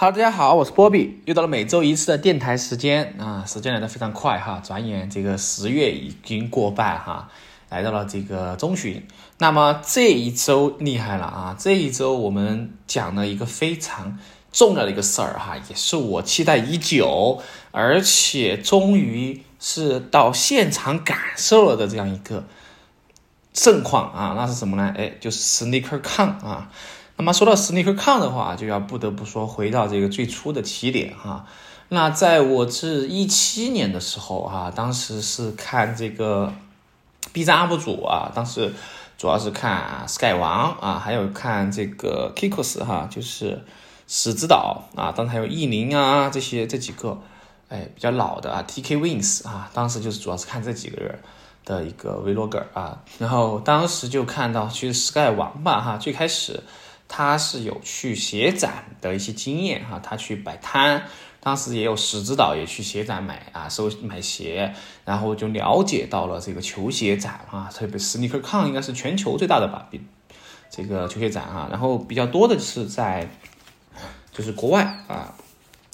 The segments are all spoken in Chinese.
哈大家好，我是波比，又到了每周一次的电台时间啊，时间来的非常快哈，转眼这个十月已经过半哈，来到了这个中旬。那么这一周厉害了啊，这一周我们讲了一个非常重要的一个事儿哈，也是我期待已久，而且终于是到现场感受了的这样一个盛况啊，那是什么呢？哎，就是 SneakerCon 啊。那么说到 SneakerCon 的话，就要不得不说回到这个最初的起点哈。那在我是一七年的时候哈，当时是看这个 B 站 UP 主啊，当时主要是看 Sky 王啊，还有看这个 Kikos 哈，就是史之岛啊，当时还有艺林啊这些这几个哎比较老的啊 TK Wings 啊，当时就是主要是看这几个人的一个 Vlogger 啊，然后当时就看到其实 Sky 王吧哈，最开始。他是有去鞋展的一些经验哈，他去摆摊，当时也有史指导也去鞋展买啊收买鞋，然后就了解到了这个球鞋展啊，特别斯尼克康应该是全球最大的吧，比这个球鞋展啊，然后比较多的是在就是国外啊，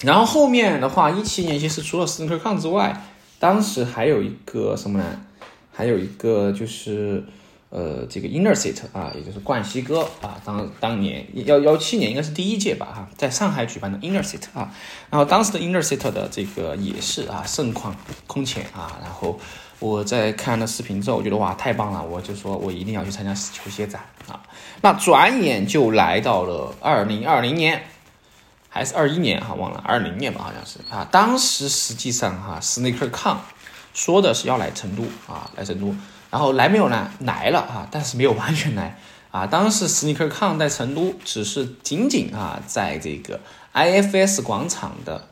然后后面的话一七年其实除了斯尼克康之外，当时还有一个什么呢？还有一个就是。呃，这个 Innercity 啊，也就是冠希哥啊，当当年幺幺七年应该是第一届吧哈，在上海举办的 Innercity 啊，然后当时的 Innercity 的这个也是啊盛况空前啊，然后我在看了视频之后，我觉得哇太棒了，我就说我一定要去参加球鞋展啊，那转眼就来到了二零二零年，还是二一年哈，忘了二零年吧好像是啊，当时实际上哈，SneakerCon 说的是要来成都啊，来成都。然后来没有呢？来了啊，但是没有完全来 啊。当时 SneakerCon 在成都，只是仅仅啊，在这个 IFS 广场的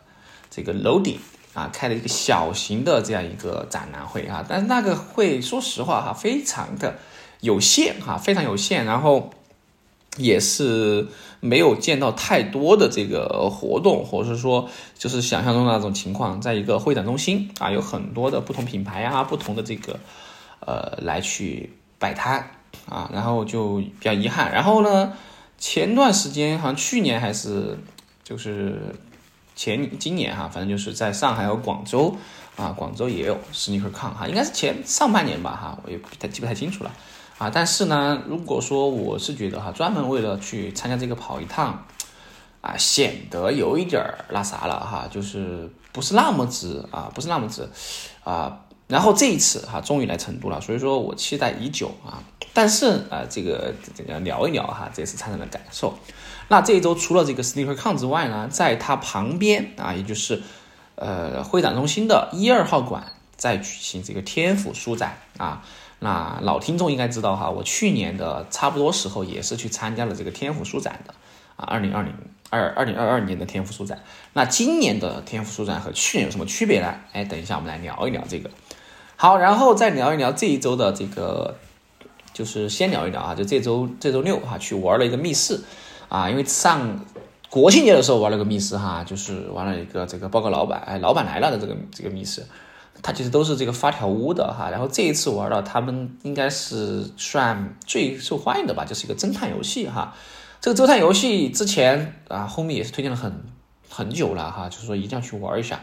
这个楼顶啊，开了一个小型的这样一个展览会啊。但是那个会，说实话哈，非常的有限哈，非常有限。然后也是没有见到太多的这个活动，或者是说就是想象中的那种情况，在一个会展中心啊，有很多的不同品牌啊，不同的这个。呃，来去摆摊啊，然后就比较遗憾。然后呢，前段时间好像去年还是就是前今年哈，反正就是在上海和广州啊，广州也有 SneakerCon 哈，应该是前上半年吧哈，我也不太记不太清楚了啊。但是呢，如果说我是觉得哈，专门为了去参加这个跑一趟啊，显得有一点儿那啥了哈，就是不是那么值啊，不是那么值啊。然后这一次哈，终于来成都了，所以说我期待已久啊。但是啊，这个这个聊一聊哈，这次参展的感受。那这一周除了这个 SneakerCon 之外呢，在它旁边啊，也就是呃会展中心的一二号馆在举行这个天府书展啊。那老听众应该知道哈，我去年的差不多时候也是去参加了这个天府书展的啊，二零二零二二零二二年的天府书展。那今年的天府书展和去年有什么区别呢？哎，等一下我们来聊一聊这个。好，然后再聊一聊这一周的这个，就是先聊一聊啊，就这周这周六哈，去玩了一个密室啊，因为上国庆节的时候玩了个密室哈，就是玩了一个这个报告老板，哎，老板来了的这个这个密室，它其实都是这个发条屋的哈，然后这一次玩了，他们应该是算最受欢迎的吧，就是一个侦探游戏哈，这个侦探游戏之前啊，后面也是推荐了很很久了哈，就是说一定要去玩一下。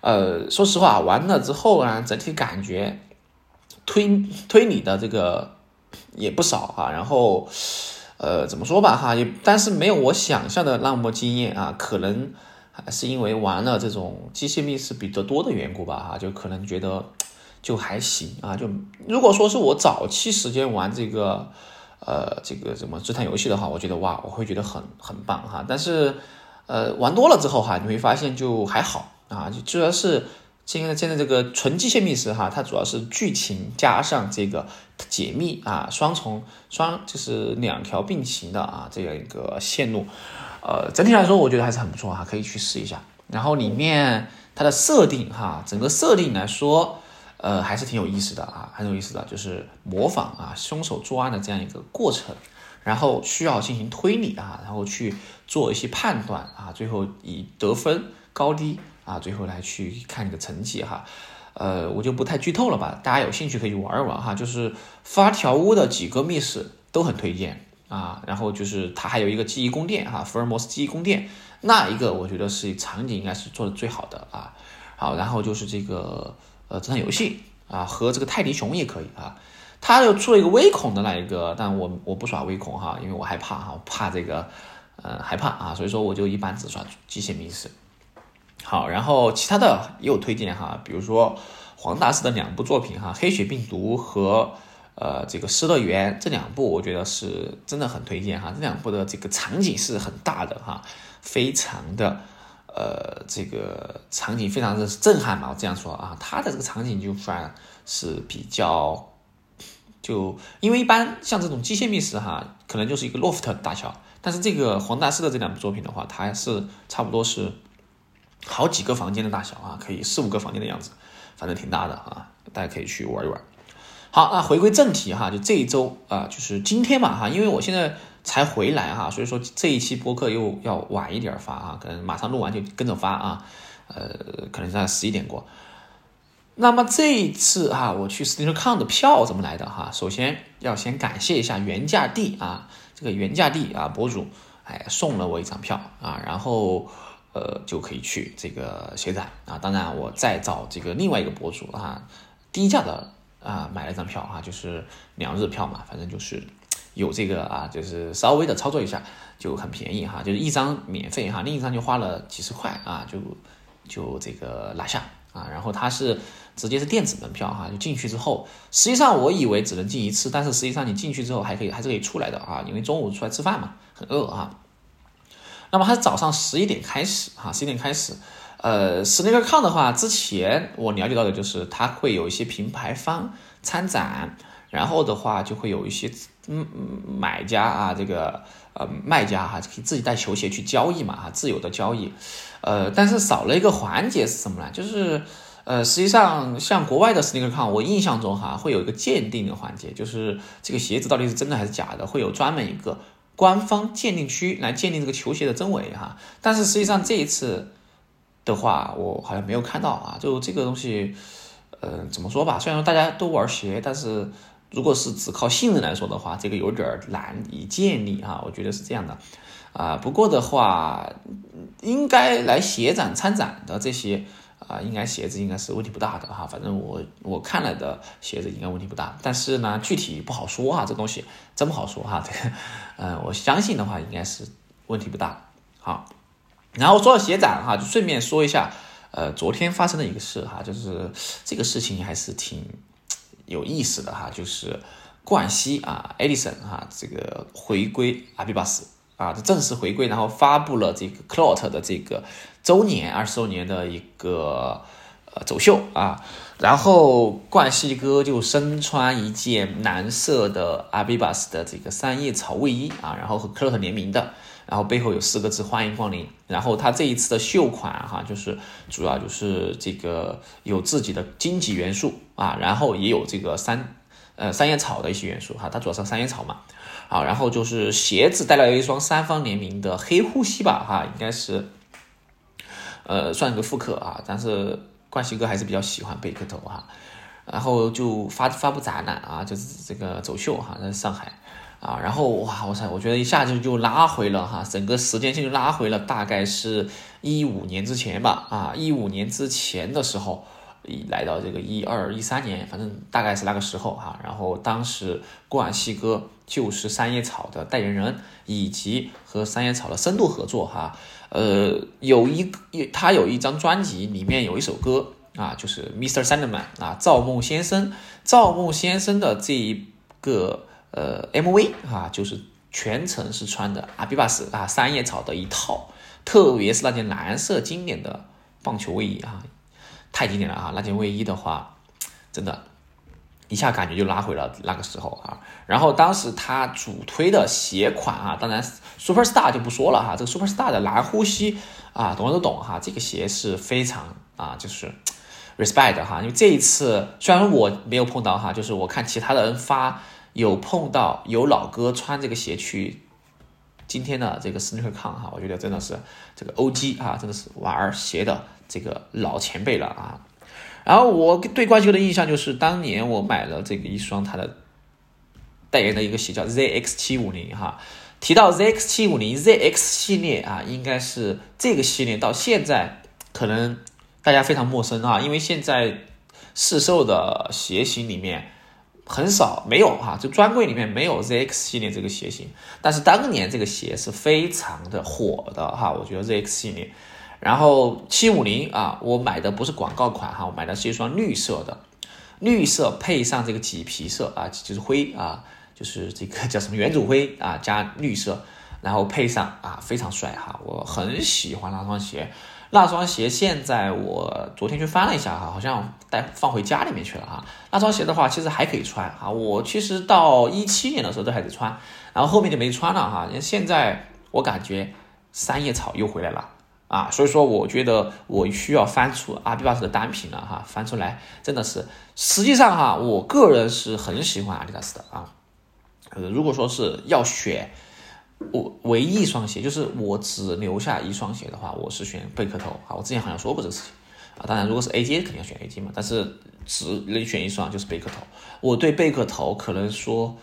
呃，说实话，完了之后呢，整体感觉推推理的这个也不少哈。然后，呃，怎么说吧哈，也但是没有我想象的那么惊艳啊。可能还是因为玩了这种机械密室比较多的缘故吧哈，就可能觉得就还行啊。就如果说是我早期时间玩这个呃这个什么侦探游戏的话，我觉得哇，我会觉得很很棒哈。但是呃玩多了之后哈，你会发现就还好。啊，就主要是现在现在这个纯机械密室哈，它主要是剧情加上这个解密啊，双重双就是两条并行的啊，这样一个线路，呃，整体来说我觉得还是很不错哈，可以去试一下。然后里面它的设定哈，整个设定来说，呃，还是挺有意思的啊，很有意思的，就是模仿啊凶手作案的这样一个过程，然后需要进行推理啊，然后去做一些判断啊，最后以得分高低。啊，最后来去看你的成绩哈，呃，我就不太剧透了吧，大家有兴趣可以玩一玩哈。就是发条屋的几个密室都很推荐啊，然后就是它还有一个记忆宫殿哈，福尔摩斯记忆宫殿那一个我觉得是场景应该是做的最好的啊。好，然后就是这个呃侦探游戏啊，和这个泰迪熊也可以啊。他又出了一个微恐的那一个，但我我不耍微恐哈，因为我害怕哈，怕这个呃害怕啊，所以说我就一般只耍机械密室。好，然后其他的也有推荐哈，比如说黄大师的两部作品哈，《黑血病毒》和呃这个《失乐园》这两部，我觉得是真的很推荐哈。这两部的这个场景是很大的哈，非常的呃这个场景非常的震撼嘛，我这样说啊，它的这个场景就算是比较。就因为一般像这种机械密室哈，可能就是一个 loft 大小，但是这个黄大师的这两部作品的话，它是差不多是好几个房间的大小啊，可以四五个房间的样子，反正挺大的啊，大家可以去玩一玩。好，那回归正题哈，就这一周啊，就是今天嘛哈，因为我现在才回来哈，所以说这一期播客又要晚一点发啊，可能马上录完就跟着发啊，呃，可能在十一点过。那么这一次哈，我去 SneakerCon 的票怎么来的哈？首先要先感谢一下原价地啊，这个原价地啊博主，哎送了我一张票啊，然后呃就可以去这个鞋展啊。当然我再找这个另外一个博主啊，低价的啊买了一张票哈，就是两日票嘛，反正就是有这个啊，就是稍微的操作一下就很便宜哈，就是一张免费哈，另一张就花了几十块啊，就就这个拿下啊，然后它是。直接是电子门票哈，就进去之后，实际上我以为只能进一次，但是实际上你进去之后还可以，还是可以出来的啊，因为中午出来吃饭嘛，很饿啊。那么它是早上十一点开始哈，十一点开始，呃，是那个抗的话，之前我了解到的就是它会有一些品牌方参展，然后的话就会有一些嗯买家啊，这个呃卖家哈，可以自己带球鞋去交易嘛哈，自由的交易，呃，但是少了一个环节是什么呢？就是。呃，实际上像国外的 SneakerCon，我印象中哈会有一个鉴定的环节，就是这个鞋子到底是真的还是假的，会有专门一个官方鉴定区来鉴定这个球鞋的真伪哈。但是实际上这一次的话，我好像没有看到啊。就这个东西，呃，怎么说吧？虽然说大家都玩鞋，但是如果是只靠信任来说的话，这个有点难以建立哈。我觉得是这样的啊。不过的话，应该来鞋展参展的这些。啊，应该鞋子应该是问题不大的哈，反正我我看了的鞋子应该问题不大，但是呢，具体不好说哈，这东西真不好说哈。这个，嗯，我相信的话应该是问题不大。好，然后说到鞋展哈，就顺便说一下，呃，昨天发生的一个事哈，就是这个事情还是挺有意思的哈，就是冠希啊，Edison 哈，这个回归阿比巴斯。啊，这正式回归，然后发布了这个 Clot 的这个周年二十周年的一个呃走秀啊，然后冠希哥就身穿一件蓝色的 a b i b a s 的这个三叶草卫衣啊，然后和 Clot 联名的，然后背后有四个字欢迎光临，然后他这一次的秀款哈，就是主要就是这个有自己的荆棘元素啊，然后也有这个三呃三叶草的一些元素哈，它主要是三叶草嘛。好，然后就是鞋子带来了一双三方联名的黑呼吸吧，哈，应该是，呃，算个复刻啊，但是冠希哥还是比较喜欢贝壳头哈，然后就发发布展览啊，就是这个走秀哈，在上海啊，然后哇，我操，我觉得一下子就拉回了哈，整个时间线就拉回了，大概是一五年之前吧，啊，一五年之前的时候。来到这个一二一三年，反正大概是那个时候哈。然后当时冠希哥就是三叶草的代言人，以及和三叶草的深度合作哈。呃，有一个他有一张专辑，里面有一首歌啊，就是 Mr. Sandman 啊，赵梦先生。赵梦先生的这一个呃 MV 啊，就是全程是穿的阿比巴斯啊三叶草的一套，特别是那件蓝色经典的棒球卫衣啊。太经典了啊！那件卫衣的话，真的，一下感觉就拉回了那个时候啊。然后当时他主推的鞋款啊，当然 Superstar 就不说了哈。这个 Superstar 的蓝呼吸啊，懂的都懂哈。这个鞋是非常啊，就是 respect 哈。因为这一次虽然我没有碰到哈，就是我看其他的人发有碰到有老哥穿这个鞋去今天的这个 SneakerCon 哈，我觉得真的是这个 OG 啊，真的是玩鞋的。这个老前辈了啊，然后我对冠希哥的印象就是，当年我买了这个一双他的代言的一个鞋叫 ZX 七五零哈，提到 ZX 七五零 ZX 系列啊，应该是这个系列到现在可能大家非常陌生啊，因为现在市售的鞋型里面很少没有哈，就专柜里面没有 ZX 系列这个鞋型。但是当年这个鞋是非常的火的哈，我觉得 ZX 系列。然后七五零啊，我买的不是广告款哈，我买的是一双绿色的，绿色配上这个麂皮色啊，就是灰啊。就是这个叫什么原祖灰啊，加绿色，然后配上啊，非常帅哈！我很喜欢那双鞋，那双鞋现在我昨天去翻了一下哈，好像带放回家里面去了哈。那双鞋的话，其实还可以穿啊。我其实到一七年的时候都还得穿，然后后面就没穿了哈。现在我感觉三叶草又回来了啊，所以说我觉得我需要翻出阿迪达斯的单品了哈，翻出来真的是，实际上哈，我个人是很喜欢阿迪达斯的啊。呃，如果说是要选我唯一一双鞋，就是我只留下一双鞋的话，我是选贝壳头啊。我之前好像说过这个事情啊。当然，如果是 A J 肯定要选 A J 嘛，但是只能选一双就是贝壳头。我对贝壳头可能说，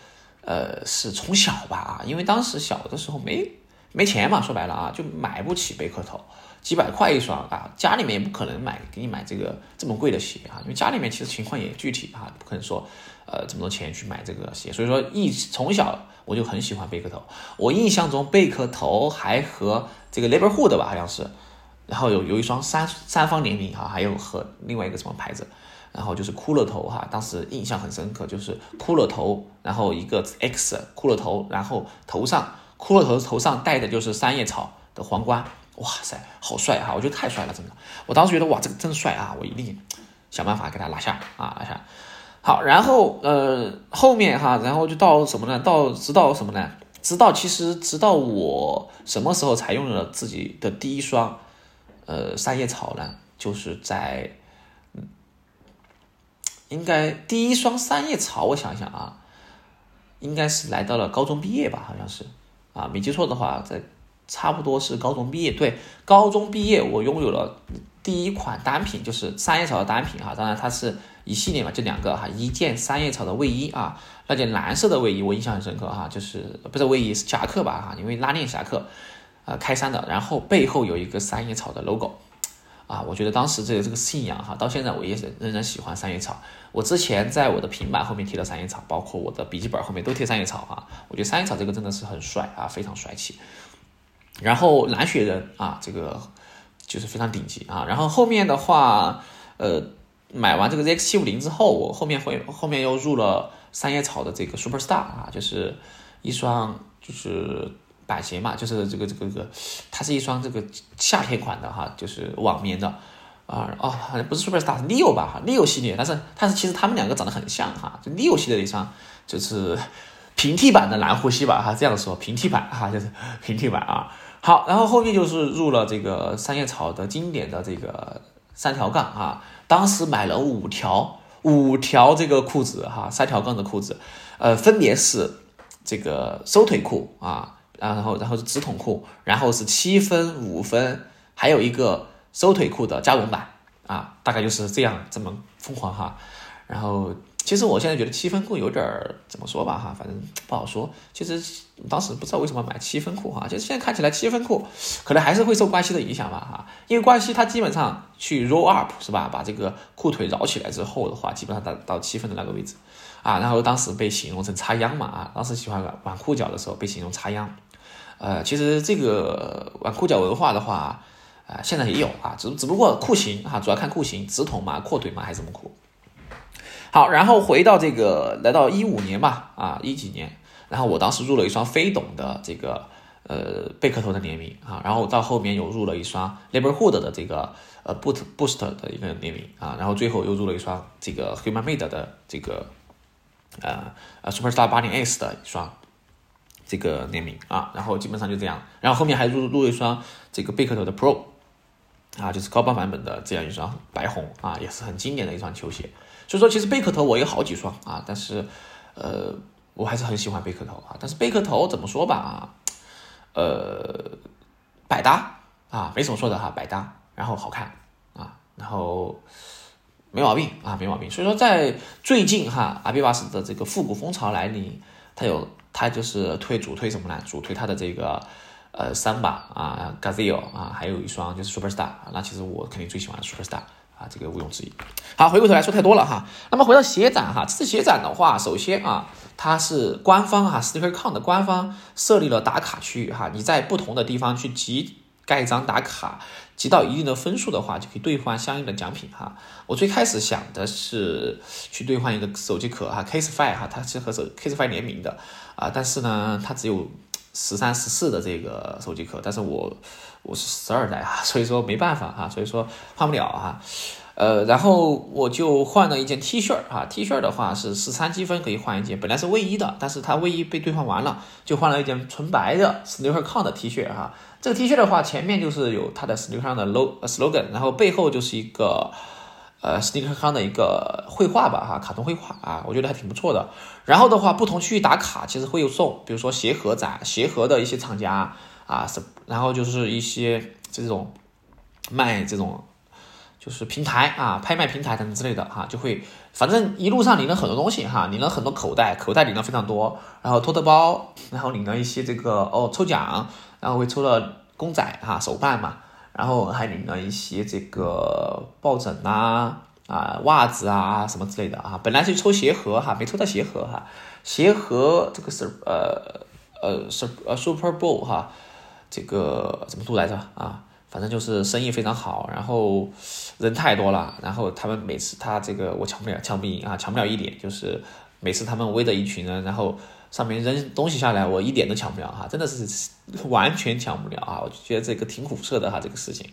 呃，是从小吧啊，因为当时小的时候没没钱嘛，说白了啊，就买不起贝壳头。几百块一双啊，家里面也不可能买给你买这个这么贵的鞋啊，因为家里面其实情况也具体啊，不可能说呃这么多钱去买这个鞋，所以说一从小我就很喜欢贝壳头。我印象中贝壳头还和这个 Neighborhood 吧，好像是，然后有有一双三三方联名哈，还有和另外一个什么牌子，然后就是骷髅头哈，当时印象很深刻，就是骷髅头，然后一个 X 骷髅头，然后头上骷髅头头上戴的就是三叶草的皇冠。哇塞，好帅哈！我觉得太帅了，真的。我当时觉得哇，这个真帅啊！我一定想办法给他拿下啊，拿下。好，然后呃，后面哈，然后就到什么呢？到直到什么呢？直到其实直到我什么时候才用了自己的第一双呃三叶草呢？就是在嗯，应该第一双三叶草，我想一想啊，应该是来到了高中毕业吧，好像是啊，没记错的话，在。差不多是高中毕业，对，高中毕业我拥有了第一款单品，就是三叶草的单品哈。当然它是一系列嘛，就两个哈，一件三叶草的卫衣啊，那件蓝色的卫衣我印象很深刻哈，就是不是卫衣是夹克吧哈，因为拉链夹克，呃，开衫的，然后背后有一个三叶草的 logo，啊，我觉得当时这个这个信仰哈，到现在我也是仍然喜欢三叶草。我之前在我的平板后面贴了三叶草，包括我的笔记本后面都贴三叶草啊，我觉得三叶草这个真的是很帅啊，非常帅气。然后蓝雪人啊，这个就是非常顶级啊。然后后面的话，呃，买完这个 ZX 七五零之后，我后面会后面又入了三叶草的这个 Super Star 啊，就是一双就是板鞋嘛，就是这个这个这个，它是一双这个夏天款的哈，就是网棉的啊哦，好像不是 Super Star 是 Leo 吧哈，Leo 系列，但是但是其实他们两个长得很像哈，就 Leo 系列的一双就是平替版的蓝护膝吧哈，这样说平替版哈，就是 平替版啊。好，然后后面就是入了这个三叶草的经典的这个三条杠啊，当时买了五条五条这个裤子哈，三条杠的裤子，呃，分别是这个收腿裤啊，然后然后是直筒裤，然后是七分五分，还有一个收腿裤的加绒版啊，大概就是这样这么疯狂哈，然后。其实我现在觉得七分裤有点儿怎么说吧哈，反正不好说。其实当时不知道为什么买七分裤哈，就是现在看起来七分裤可能还是会受关系的影响吧哈，因为关系它基本上去 roll up 是吧，把这个裤腿绕起来之后的话，基本上到到七分的那个位置啊，然后当时被形容成插秧嘛啊，当时喜欢挽裤脚的时候被形容插秧。呃，其实这个玩裤脚文化的话，啊，现在也有啊，只只不过裤型哈，主要看裤型，直筒嘛，阔腿嘛，还是什么裤。好，然后回到这个，来到一五年吧，啊一几年，然后我当时入了一双飞董的这个呃贝壳头的联名啊，然后到后面又入了一双 Neighborhood 的这个呃 Boot Boost 的一个联名啊，然后最后又入了一双这个 Human Made 的这个呃呃 Superstar 八零 S 的一双这个联名啊，然后基本上就这样，然后后面还入入了一双这个贝壳头的 Pro 啊，就是高帮版本的这样一双白红啊，也是很经典的一双球鞋。所以说，其实贝壳头我有好几双啊，但是，呃，我还是很喜欢贝壳头啊。但是贝壳头怎么说吧啊，呃，百搭啊，没什么说的哈，百搭，然后好看啊，然后没毛病啊，没毛病。所以说，在最近哈，阿比巴斯的这个复古风潮来临，它有。它就是推主推什么呢？主推它的这个呃三把啊 Gazelle 啊，还有一双就是 Superstar，啊那其实我肯定最喜欢 Superstar 啊，这个毋庸置疑。好，回过头来说太多了哈。那么回到鞋展哈，这次鞋展的话，首先啊，它是官方哈 SneakerCon 的官方设立了打卡区域哈，你在不同的地方去集盖章打卡，集到一定的分数的话，就可以兑换相应的奖品哈。我最开始想的是去兑换一个手机壳哈，Case Five 哈，它是和手 Case Five 联名的啊，但是呢，它只有十三、十四的这个手机壳，但是我我是十二代哈，所以说没办法哈，所以说换不了哈。呃，然后我就换了一件 T 恤儿啊，T 恤儿的话是十三积分可以换一件，本来是卫衣的，但是它卫衣被兑换完了，就换了一件纯白的 SneakerCon 的 T 恤哈。这个 T 恤的话，前面就是有它的 SneakerCon 的 log slogan，然后背后就是一个呃 SneakerCon 的一个绘画吧哈，卡通绘画啊，我觉得还挺不错的。然后的话，不同区域打卡其实会有送，比如说鞋盒展，鞋盒的一些厂家啊，是然后就是一些这种卖这种。就是平台啊，拍卖平台等等之类的哈，就会反正一路上领了很多东西哈，领了很多口袋，口袋领了非常多，然后托特包，然后领了一些这个哦抽奖，然后会抽了公仔哈手办嘛，然后还领了一些这个抱枕呐啊袜子啊什么之类的啊，本来是抽鞋盒哈，没抽到鞋盒哈，鞋盒这个是呃呃是呃 Super Bowl 哈，这个怎么读来着？啊？反正就是生意非常好，然后人太多了，然后他们每次他这个我抢不了，抢不赢啊，抢不了一点，就是每次他们围着一群人，然后上面扔东西下来，我一点都抢不了哈，真的是完全抢不了啊，我就觉得这个挺苦涩的哈，这个事情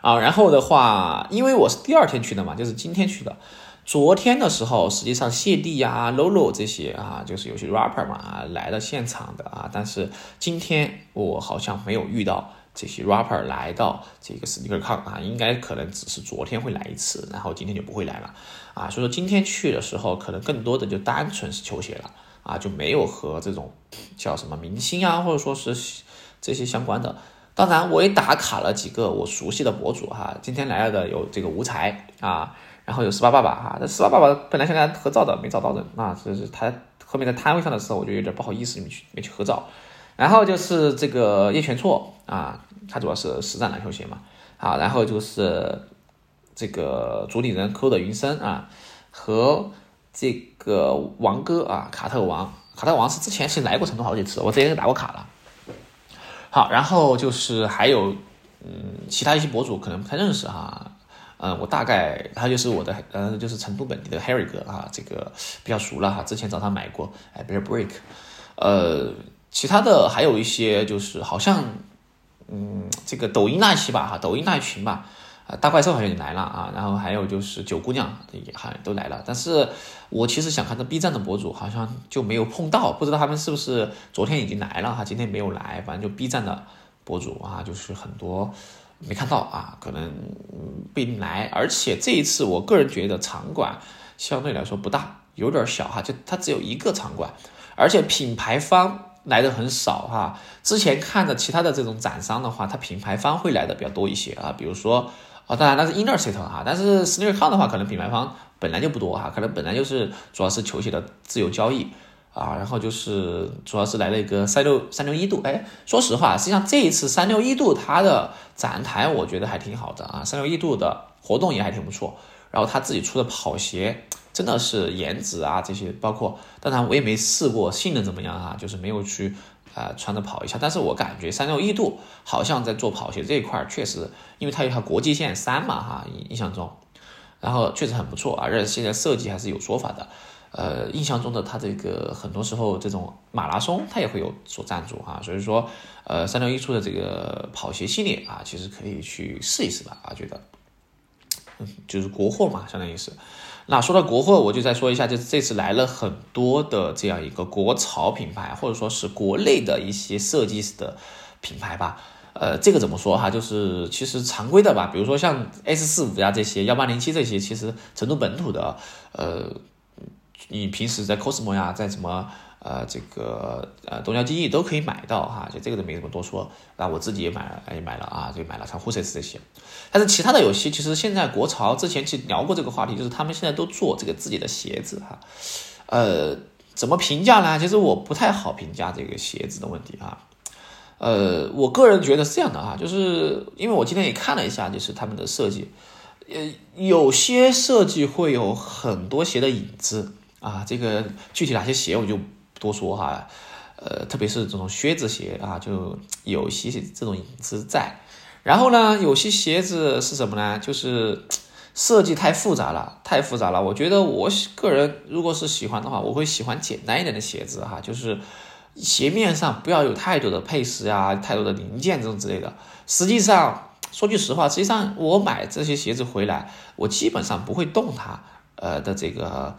啊，然后的话，因为我是第二天去的嘛，就是今天去的，昨天的时候实际上谢帝呀、Lolo 这些啊，就是有些 rapper 嘛来了现场的啊，但是今天我好像没有遇到。这些 rapper 来到这个 SneakerCon 啊，应该可能只是昨天会来一次，然后今天就不会来了啊。所以说今天去的时候，可能更多的就单纯是球鞋了啊，就没有和这种叫什么明星啊，或者说是这些相关的。当然，我也打卡了几个我熟悉的博主哈。今天来了的有这个吴才啊，然后有十八爸爸哈。这十八爸爸本来想跟他合照的，没找到人啊，就是他后面在摊位上的时候，我就有点不好意思没去没去合照。然后就是这个叶全错啊，他主要是实战篮球鞋嘛，好，然后就是这个主理人扣的云深啊，和这个王哥啊，卡特王，卡特王是之前是来过成都好几次，我之前打过卡了。好，然后就是还有嗯，其他一些博主可能不太认识哈，嗯，我大概他就是我的，呃，就是成都本地的 Harry 哥啊，这个比较熟了哈，之前找他买过，哎，Bear Break，呃。其他的还有一些，就是好像，嗯，这个抖音那期吧，哈，抖音那一群吧，啊，大怪兽好像也来了啊，然后还有就是九姑娘也好像都来了，但是我其实想看这 B 站的博主，好像就没有碰到，不知道他们是不是昨天已经来了哈，今天没有来，反正就 B 站的博主啊，就是很多没看到啊，可能不一定来，而且这一次我个人觉得场馆相对来说不大，有点小哈，就它只有一个场馆，而且品牌方。来的很少哈，之前看的其他的这种展商的话，它品牌方会来的比较多一些啊，比如说啊，当然那是 Inner City 哈，但是 SneakerCon 的话，可能品牌方本来就不多哈，可能本来就是主要是球鞋的自由交易啊，然后就是主要是来了一个三六三六一度，哎，说实话，实际上这一次三六一度它的展台我觉得还挺好的啊，三六一度的活动也还挺不错，然后他自己出的跑鞋。真的是颜值啊，这些包括，当然我也没试过性能怎么样啊，就是没有去啊穿着跑一下。但是我感觉三六一度好像在做跑鞋这一块确实，因为它有条国际线三嘛哈，印象中，然后确实很不错啊，而且现在设计还是有说法的。呃，印象中的它这个很多时候这种马拉松它也会有所赞助哈，所以说呃三六一出的这个跑鞋系列啊，其实可以去试一试吧啊，觉得，嗯，就是国货嘛，相当于是。那说到国货，我就再说一下，就是这次来了很多的这样一个国潮品牌，或者说是国内的一些设计师的品牌吧。呃，这个怎么说哈？就是其实常规的吧，比如说像 S 四五呀这些，幺八零七这些，其实成都本土的，呃，你平时在 cosmo 呀，在什么？呃，这个呃，东郊记忆都可以买到哈，就这个都没怎么多说。那我自己也买了，也买了啊，就买了像 h o s e s 这些。但是其他的游戏，其实现在国潮之前去聊过这个话题，就是他们现在都做这个自己的鞋子哈。呃，怎么评价呢？其实我不太好评价这个鞋子的问题啊。呃，我个人觉得是这样的哈，就是因为我今天也看了一下，就是他们的设计，呃，有些设计会有很多鞋的影子啊。这个具体哪些鞋我就多说哈。呃，特别是这种靴子鞋啊，就有一些这种影子在。然后呢，有些鞋子是什么呢？就是设计太复杂了，太复杂了。我觉得我个人如果是喜欢的话，我会喜欢简单一点的鞋子哈，就是鞋面上不要有太多的配饰啊、太多的零件这种之类的。实际上，说句实话，实际上我买这些鞋子回来，我基本上不会动它，呃的这个。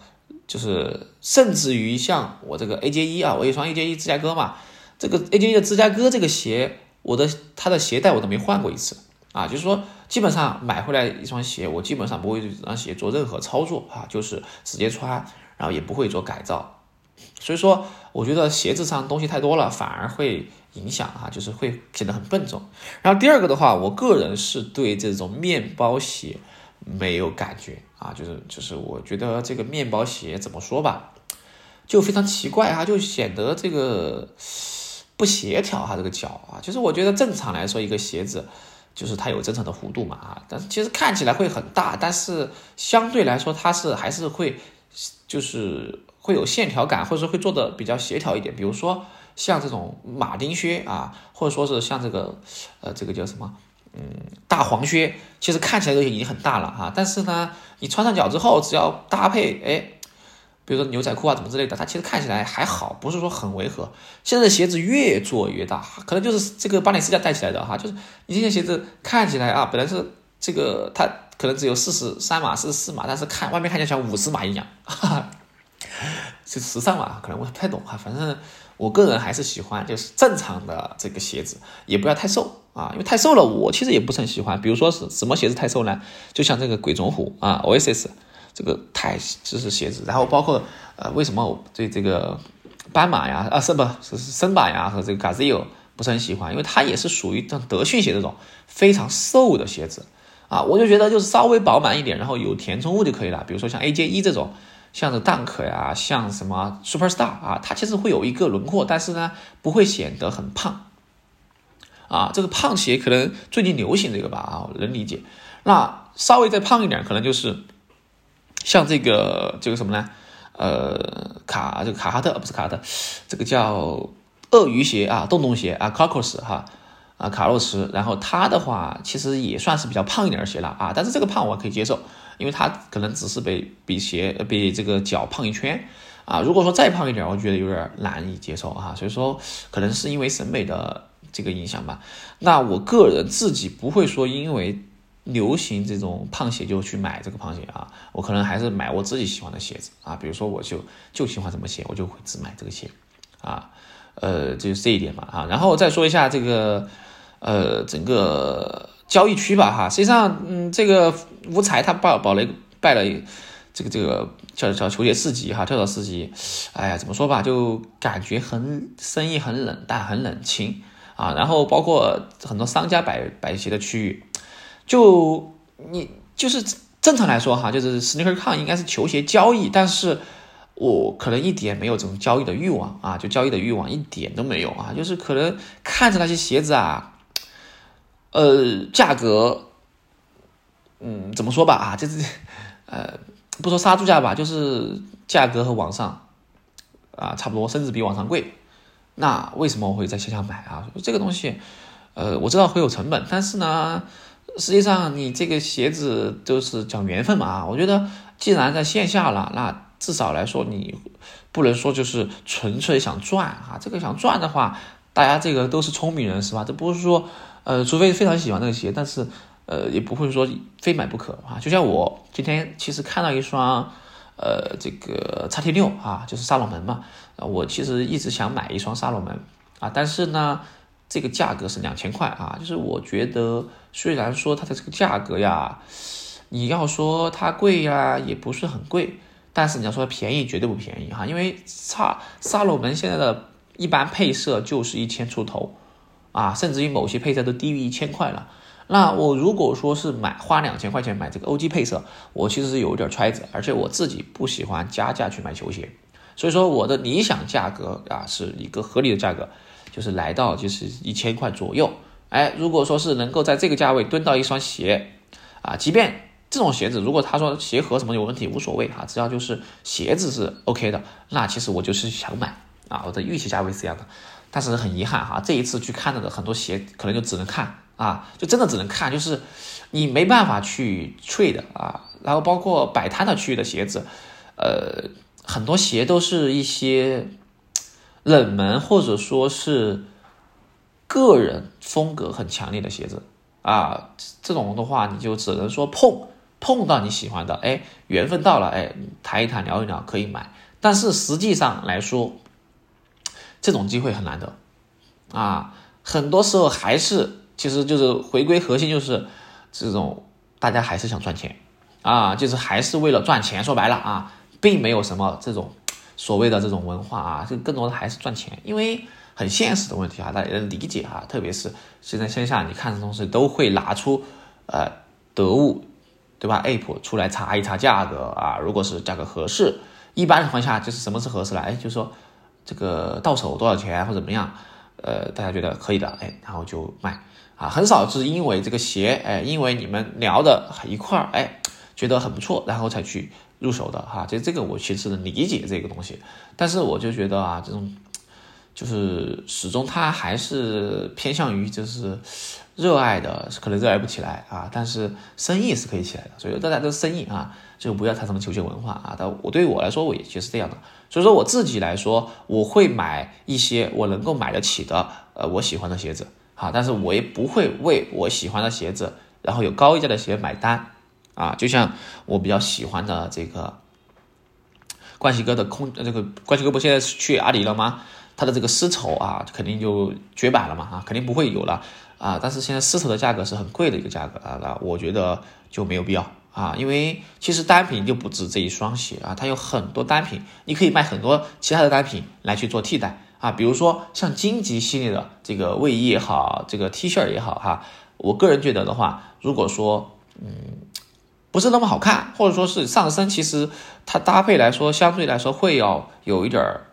就是甚至于像我这个 A J 一啊，我一双 A J 一芝加哥嘛，这个 A J 一的芝加哥这个鞋，我的它的鞋带我都没换过一次啊，就是说基本上买回来一双鞋，我基本上不会对这双鞋做任何操作啊，就是直接穿，然后也不会做改造，所以说我觉得鞋子上东西太多了，反而会影响啊，就是会显得很笨重。然后第二个的话，我个人是对这种面包鞋。没有感觉啊，就是就是，我觉得这个面包鞋怎么说吧，就非常奇怪啊，就显得这个不协调哈，这个脚啊，就是我觉得正常来说一个鞋子，就是它有正常的弧度嘛啊，但是其实看起来会很大，但是相对来说它是还是会就是会有线条感，或者说会做的比较协调一点，比如说像这种马丁靴啊，或者说是像这个呃这个叫什么？嗯，大黄靴其实看起来都已经很大了哈，但是呢，你穿上脚之后，只要搭配哎，比如说牛仔裤啊怎么之类的，它其实看起来还好，不是说很违和。现在的鞋子越做越大，可能就是这个巴黎世家带起来的哈，就是你这件鞋子看起来啊，本来是这个它可能只有四十三码、四十四码，但是看外面看起来像五十码一样，哈哈，是时尚嘛？可能我不太懂哈，反正我个人还是喜欢就是正常的这个鞋子，也不要太瘦。啊，因为太瘦了，我其实也不是很喜欢。比如说是什么鞋子太瘦呢？就像这个鬼冢虎啊，Oasis 这个太就是鞋子。然后包括呃，为什么我对这个斑马呀啊，是不是森马呀和这个 Gazelle 不是很喜欢？因为它也是属于像德训鞋这种非常瘦的鞋子啊。我就觉得就是稍微饱满一点，然后有填充物就可以了。比如说像 AJ 一这种，像这 Dunk 呀，像什么 Superstar 啊，它其实会有一个轮廓，但是呢不会显得很胖。啊，这个胖鞋可能最近流行这个吧，啊，能理解。那稍微再胖一点，可能就是像这个这个什么呢？呃，卡这个卡哈特不是卡特，这个叫鳄鱼鞋啊，洞洞鞋啊 c a r c o s 哈啊，卡洛斯。然后它的话其实也算是比较胖一点的鞋了啊，但是这个胖我可以接受，因为他可能只是比比鞋比这个脚胖一圈啊。如果说再胖一点，我觉得有点难以接受啊。所以说，可能是因为审美的。这个影响吧，那我个人自己不会说因为流行这种胖鞋就去买这个胖鞋啊，我可能还是买我自己喜欢的鞋子啊，比如说我就就喜欢什么鞋，我就会只买这个鞋啊，呃，就是这一点嘛啊，然后再说一下这个呃整个交易区吧哈，实际上嗯这个无才他报报了败了这个这个叫叫球鞋四级哈，跳蚤四级，哎呀怎么说吧，就感觉很生意很冷淡，很冷清。啊，然后包括很多商家摆摆鞋的区域，就你就是正常来说哈，就是 SneakerCon 应该是球鞋交易，但是我可能一点没有这种交易的欲望啊，就交易的欲望一点都没有啊，就是可能看着那些鞋子啊，呃，价格，嗯，怎么说吧啊，就是呃，不说杀猪价吧，就是价格和网上啊差不多，甚至比网上贵。那为什么我会在线下买啊？这个东西，呃，我知道会有成本，但是呢，实际上你这个鞋子都是讲缘分嘛啊。我觉得既然在线下了，那至少来说你不能说就是纯粹想赚啊。这个想赚的话，大家这个都是聪明人是吧？这不是说，呃，除非非常喜欢那个鞋，但是呃，也不会说非买不可啊。就像我今天其实看到一双。呃，这个叉 T 六啊，就是萨洛门嘛。我其实一直想买一双萨洛门啊，但是呢，这个价格是两千块啊。就是我觉得，虽然说它的这个价格呀，你要说它贵呀，也不是很贵，但是你要说便宜，绝对不便宜哈。因为差萨洛门现在的一般配色就是一千出头啊，甚至于某些配色都低于一千块了。那我如果说是买花两千块钱买这个 OG 配色，我其实是有点揣子，而且我自己不喜欢加价去买球鞋，所以说我的理想价格啊是一个合理的价格，就是来到就是一千块左右。哎，如果说是能够在这个价位蹲到一双鞋啊，即便这种鞋子如果他说鞋盒什么有问题无所谓哈，只要就是鞋子是 OK 的，那其实我就是想买啊，我的预期价位是这样的。但是很遗憾哈，这一次去看到的很多鞋可能就只能看啊，就真的只能看，就是你没办法去 trade 啊。然后包括摆摊的区域的鞋子，呃，很多鞋都是一些冷门或者说是个人风格很强烈的鞋子啊，这种的话你就只能说碰碰到你喜欢的，哎，缘分到了，哎，谈一谈聊一聊可以买，但是实际上来说。这种机会很难得，啊，很多时候还是其实就是回归核心，就是这种大家还是想赚钱，啊，就是还是为了赚钱。说白了啊，并没有什么这种所谓的这种文化啊，就更多的还是赚钱，因为很现实的问题啊，大家能理解啊。特别是现在线下你看的东西都会拿出呃得物，对吧？app 出来查一查价格啊，如果是价格合适，一般情况下就是什么是合适了？哎，就是说。这个到手多少钱或怎么样？呃，大家觉得可以的，哎，然后就卖啊，很少是因为这个鞋，哎，因为你们聊的一块儿，哎，觉得很不错，然后才去入手的哈。就这个我其实能理解这个东西，但是我就觉得啊，这种就是始终他还是偏向于就是热爱的，可能热爱不起来啊，但是生意是可以起来的，所以大家都生意啊。就不要谈什么球鞋文化啊！但我对于我来说，我也就是这样的。所以说我自己来说，我会买一些我能够买得起的，呃，我喜欢的鞋子啊。但是我也不会为我喜欢的鞋子，然后有高溢价的鞋买单啊。就像我比较喜欢的这个冠希哥的空，这个冠希哥不现在去阿里了吗？他的这个丝绸啊，肯定就绝版了嘛啊，肯定不会有了啊。但是现在丝绸的价格是很贵的一个价格啊，那我觉得就没有必要。啊，因为其实单品就不止这一双鞋啊，它有很多单品，你可以卖很多其他的单品来去做替代啊。比如说像荆棘系列的这个卫衣也好，这个 T 恤也好哈，我个人觉得的话，如果说嗯不是那么好看，或者说是上身，其实它搭配来说相对来说会要有一点儿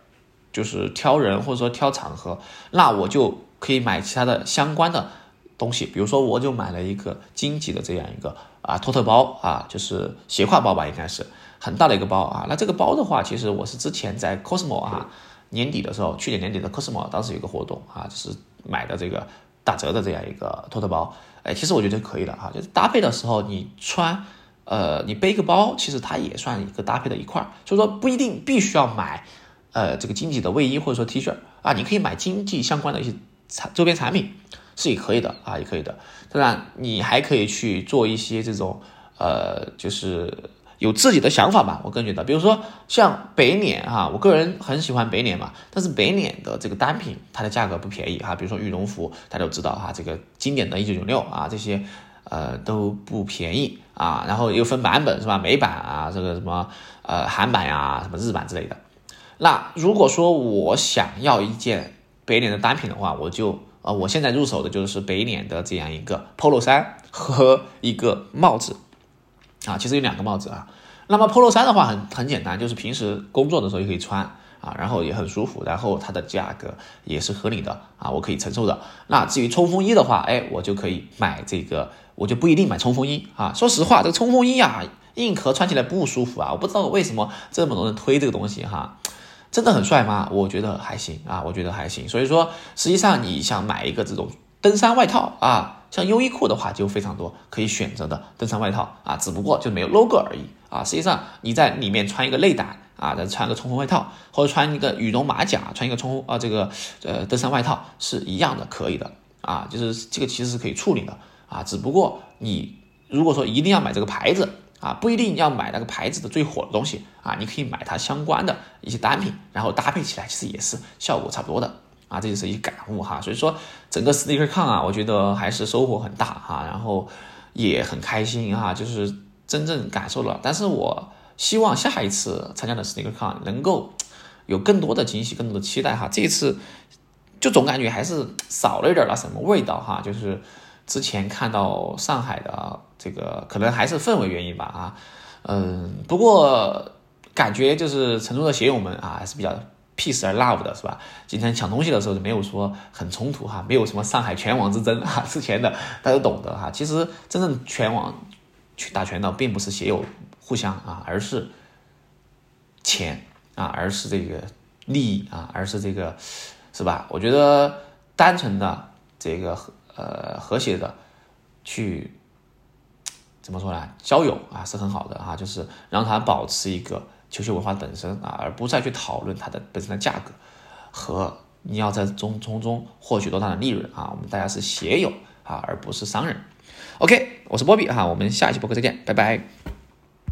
就是挑人或者说挑场合，那我就可以买其他的相关的东西，比如说我就买了一个荆棘的这样一个。啊，托特包啊，就是斜挎包吧，应该是很大的一个包啊。那这个包的话，其实我是之前在 Cosmo 啊年底的时候，去年年底的 Cosmo 当时有个活动啊，就是买的这个打折的这样一个托特包。哎，其实我觉得可以的哈，就是搭配的时候你穿，呃，你背个包，其实它也算一个搭配的一块儿。所以说不一定必须要买，呃，这个经济的卫衣或者说 T 恤啊，你可以买经济相关的一些产周边产品。是也可以的啊，也可以的。当然，你还可以去做一些这种，呃，就是有自己的想法吧。我个人觉得，比如说像北脸哈，我个人很喜欢北脸嘛。但是北脸的这个单品，它的价格不便宜哈。比如说羽绒服，大家都知道哈，这个经典的一九九六啊，这些呃都不便宜啊。然后又分版本是吧？美版啊，这个什么呃韩版呀，什么日版之类的。那如果说我想要一件北脸的单品的话，我就。啊，我现在入手的就是北脸的这样一个 polo 衫和一个帽子，啊，其实有两个帽子啊。那么 polo 衫的话很很简单，就是平时工作的时候也可以穿啊，然后也很舒服，然后它的价格也是合理的啊，我可以承受的。那至于冲锋衣的话，哎，我就可以买这个，我就不一定买冲锋衣啊。说实话，这个冲锋衣啊，硬壳穿起来不舒服啊，我不知道为什么这么多人推这个东西哈。真的很帅吗？我觉得还行啊，我觉得还行。所以说，实际上你想买一个这种登山外套啊，像优衣库的话就非常多可以选择的登山外套啊，只不过就没有 logo 而已啊。实际上你在里面穿一个内胆啊，再穿个冲锋外套，或者穿一个羽绒马甲，穿一个冲锋啊这个呃登山外套是一样的，可以的啊。就是这个其实是可以处理的啊，只不过你如果说一定要买这个牌子。啊，不一定要买那个牌子的最火的东西啊，你可以买它相关的一些单品，然后搭配起来，其实也是效果差不多的啊。这就是一些感悟哈。所以说，整个 SneakerCon 啊，我觉得还是收获很大哈，然后也很开心哈，就是真正感受了。但是我希望下一次参加的 SneakerCon 能够有更多的惊喜，更多的期待哈。这一次就总感觉还是少了一点那什么味道哈，就是。之前看到上海的这个，可能还是氛围原因吧啊，嗯，不过感觉就是成都的鞋友们啊，还是比较 peace and love 的，是吧？今天抢东西的时候就没有说很冲突哈，没有什么上海拳王之争哈。之前的大家懂得哈，其实真正拳王去打拳的，并不是鞋友互相啊，而是钱啊，而是这个利益啊，而是这个是吧？我觉得单纯的这个呃和谐的去。怎么说呢？交友啊是很好的哈，就是让他保持一个球鞋文化本身啊，而不再去讨论它的本身的价格和你要在中从中获取多大的利润啊。我们大家是鞋友啊，而不是商人。OK，我是波比哈，我们下一期播客再见，拜拜。